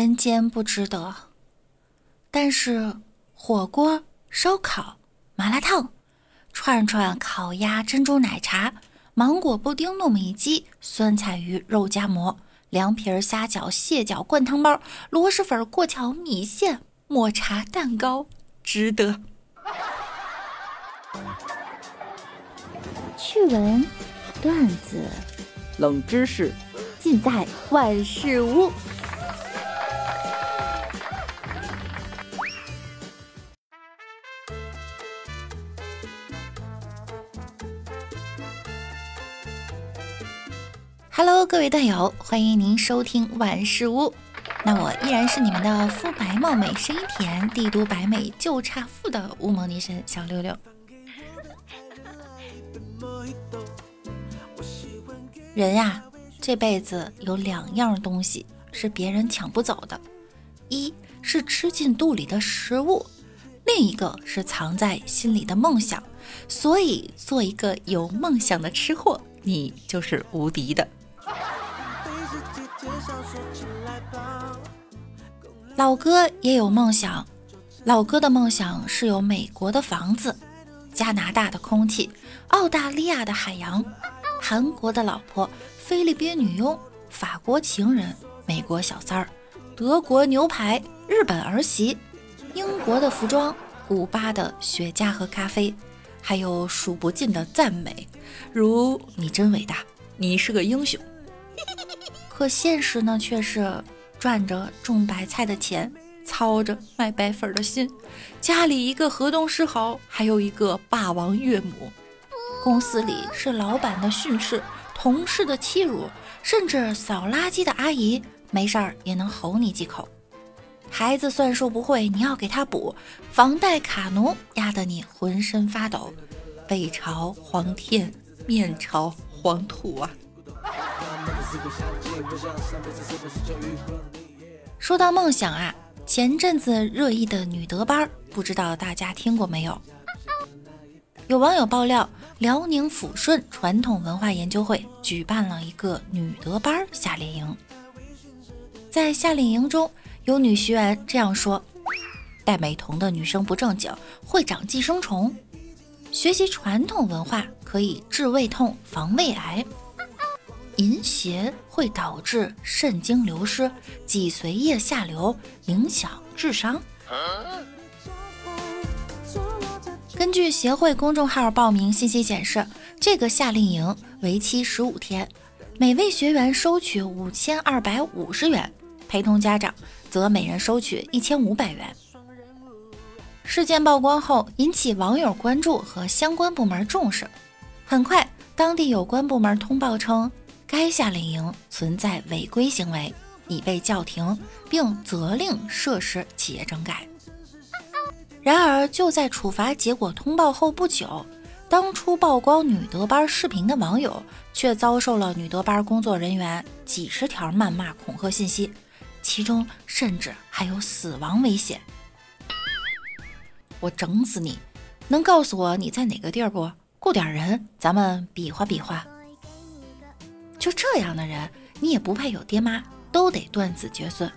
人间不值得。但是火锅、烧烤、麻辣烫、串串、烤鸭、珍珠奶茶、芒果布丁、糯米鸡、酸菜鱼、肉夹馍、凉皮、虾饺、蟹饺、灌汤包、螺蛳粉、过桥米线、抹茶蛋糕，值得。趣闻、段子、冷知识，尽在万事屋。Hello，各位段友，欢迎您收听万事屋。那我依然是你们的肤白貌美、声音甜、帝都白美就差富的乌蒙女神小六六。人呀，这辈子有两样东西是别人抢不走的，一是吃进肚里的食物，另一个是藏在心里的梦想。所以，做一个有梦想的吃货，你就是无敌的。老哥也有梦想，老哥的梦想是有美国的房子、加拿大的空气、澳大利亚的海洋、韩国的老婆、菲律宾女佣、法国情人、美国小三儿、德国牛排、日本儿媳、英国的服装、古巴的雪茄和咖啡，还有数不尽的赞美，如“你真伟大，你是个英雄”。可现实呢，却是。赚着种白菜的钱，操着卖白粉的心，家里一个河东狮吼，还有一个霸王岳母，公司里是老板的训斥，同事的欺辱，甚至扫垃圾的阿姨没事儿也能吼你几口。孩子算术不会，你要给他补，房贷卡奴压得你浑身发抖，背朝黄天，面朝黄土啊！说到梦想啊，前阵子热议的女德班，不知道大家听过没有？有网友爆料，辽宁抚顺传统文化研究会举办了一个女德班夏令营。在夏令营中，有女学员这样说：“戴美瞳的女生不正经，会长寄生虫。学习传统文化可以治胃痛、防胃癌。”淫邪会导致肾精流失、脊髓液下流，影响智商。根据协会公众号报名信息显示，这个夏令营为期十五天，每位学员收取五千二百五十元，陪同家长则每人收取一千五百元。事件曝光后，引起网友关注和相关部门重视。很快，当地有关部门通报称。该夏令营存在违规行为，已被叫停，并责令涉事企业整改。然而，就在处罚结果通报后不久，当初曝光女德班视频的网友却遭受了女德班工作人员几十条谩骂、恐吓信息，其中甚至还有死亡危险。我整死你！能告诉我你在哪个地儿不？雇点人，咱们比划比划。就这样的人，你也不配有爹妈，都得断子绝孙。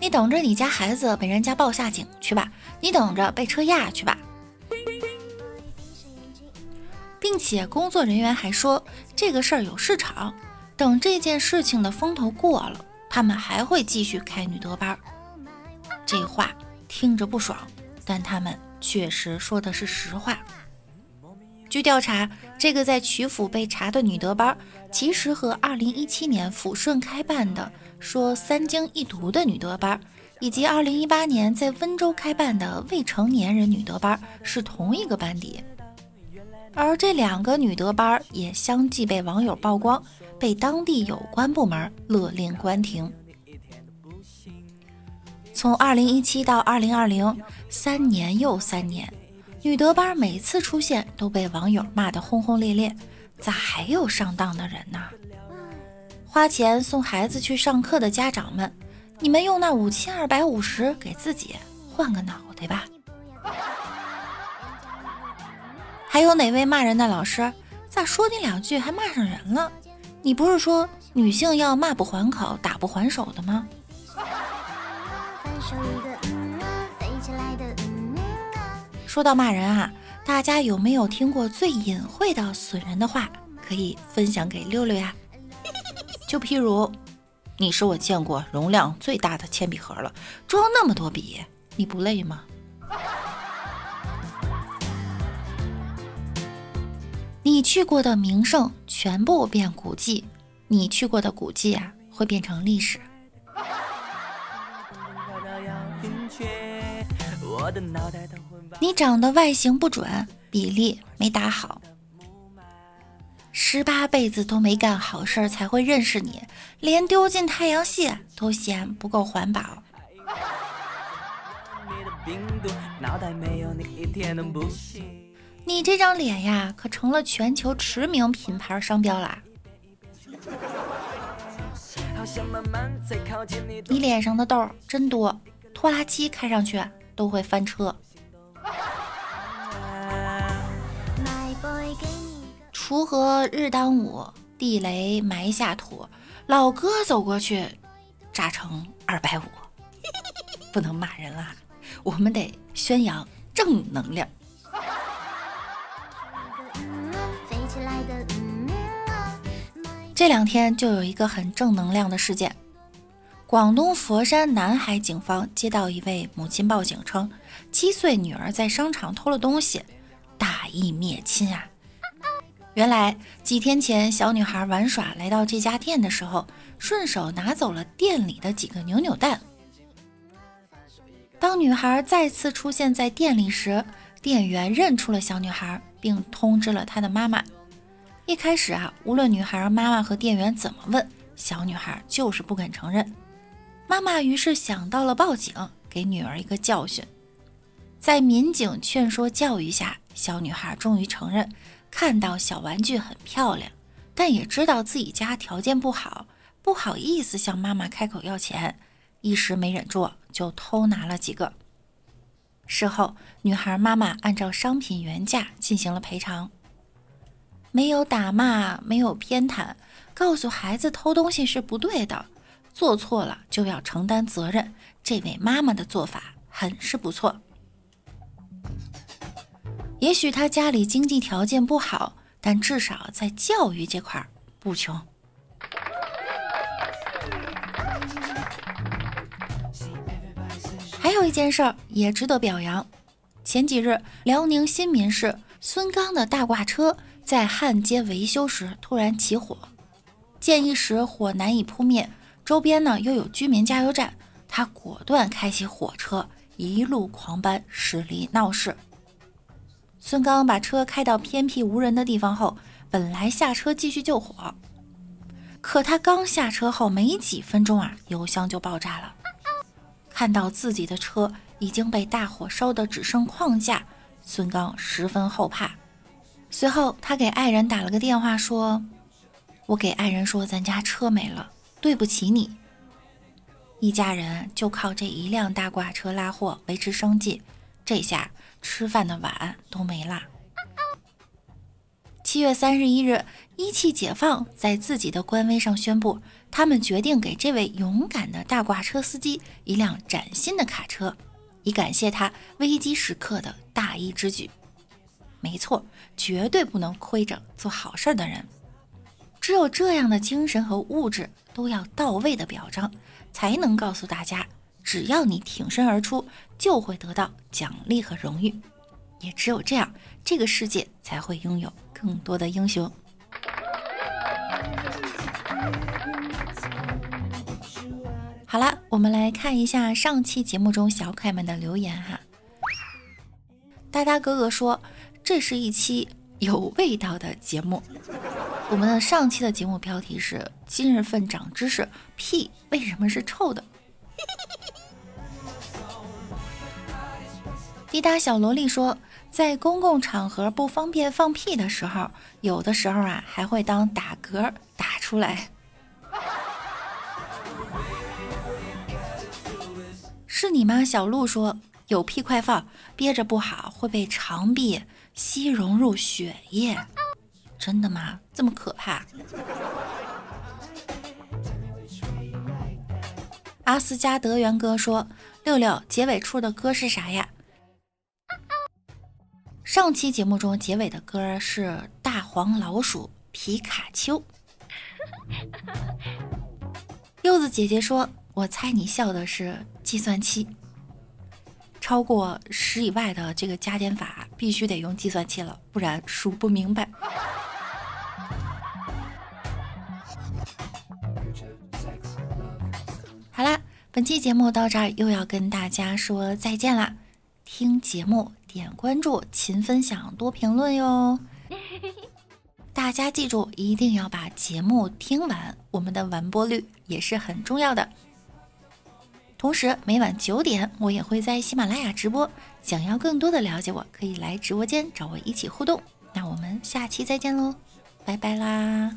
你等着你家孩子被人家抱下井去吧，你等着被车压去吧。并且工作人员还说，这个事儿有市场，等这件事情的风头过了，他们还会继续开女德班。这话听着不爽，但他们确实说的是实话。据调查，这个在曲阜被查的女德班，其实和2017年抚顺开办的说三经一读的女德班，以及2018年在温州开办的未成年人女德班是同一个班底。而这两个女德班也相继被网友曝光，被当地有关部门勒令关停。从2017到2020，三年又三年。女德班每次出现都被网友骂得轰轰烈烈，咋还有上当的人呢？花钱送孩子去上课的家长们，你们用那五千二百五十给自己换个脑袋吧。还有哪位骂人的老师，咋说你两句还骂上人了？你不是说女性要骂不还口，打不还手的吗？说到骂人啊，大家有没有听过最隐晦的损人的话？可以分享给六六呀。就譬如，你是我见过容量最大的铅笔盒了，装那么多笔，你不累吗？你去过的名胜全部变古迹，你去过的古迹啊，会变成历史。你长得外形不准，比例没打好，十八辈子都没干好事儿才会认识你，连丢进太阳系都嫌不够环保。你这张脸呀，可成了全球驰名品牌商标啦！你脸上的痘真多，拖拉机开上去都会翻车。锄禾日当午，地雷埋下土。老哥走过去，炸成二百五。不能骂人啦，我们得宣扬正能量。这两天就有一个很正能量的事件：广东佛山南海警方接到一位母亲报警称，七岁女儿在商场偷了东西，大义灭亲啊！原来几天前，小女孩玩耍来到这家店的时候，顺手拿走了店里的几个扭扭蛋。当女孩再次出现在店里时，店员认出了小女孩，并通知了她的妈妈。一开始啊，无论女孩妈妈和店员怎么问，小女孩就是不肯承认。妈妈于是想到了报警，给女儿一个教训。在民警劝说教育下，小女孩终于承认。看到小玩具很漂亮，但也知道自己家条件不好，不好意思向妈妈开口要钱，一时没忍住就偷拿了几个。事后，女孩妈妈按照商品原价进行了赔偿，没有打骂，没有偏袒，告诉孩子偷东西是不对的，做错了就要承担责任。这位妈妈的做法很是不错。也许他家里经济条件不好，但至少在教育这块不穷。还有一件事儿也值得表扬：前几日，辽宁新民市孙刚的大挂车在汉街维修时突然起火，见一时火难以扑灭，周边呢又有居民加油站，他果断开启火车，一路狂奔，驶离闹市。孙刚把车开到偏僻无人的地方后，本来下车继续救火，可他刚下车后没几分钟啊，油箱就爆炸了。看到自己的车已经被大火烧得只剩框架，孙刚十分后怕。随后，他给爱人打了个电话，说：“我给爱人说，咱家车没了，对不起你。”一家人就靠这一辆大挂车拉货维持生计，这下。吃饭的碗都没啦。七月三十一日，一汽解放在自己的官微上宣布，他们决定给这位勇敢的大挂车司机一辆崭新的卡车，以感谢他危机时刻的大义之举。没错，绝对不能亏着做好事的人。只有这样的精神和物质都要到位的表彰，才能告诉大家。只要你挺身而出，就会得到奖励和荣誉。也只有这样，这个世界才会拥有更多的英雄。好了，我们来看一下上期节目中小可爱们的留言哈。哒哒哥哥说，这是一期有味道的节目。我们的上期的节目标题是“今日份长知识：屁为什么是臭的”。滴答小萝莉说，在公共场合不方便放屁的时候，有的时候啊还会当打嗝打出来。是你吗？小鹿说，有屁快放，憋着不好会被肠壁吸融入血液。真的吗？这么可怕？阿斯加德元哥说。六六结尾处的歌是啥呀？上期节目中结尾的歌是大黄老鼠皮卡丘。柚子姐姐说：“我猜你笑的是计算器，超过十以外的这个加减法必须得用计算器了，不然数不明白。”本期节目到这儿又要跟大家说再见啦！听节目点关注，勤分享，多评论哟。大家记住，一定要把节目听完，我们的完播率也是很重要的。同时，每晚九点我也会在喜马拉雅直播。想要更多的了解我，可以来直播间找我一起互动。那我们下期再见喽，拜拜啦！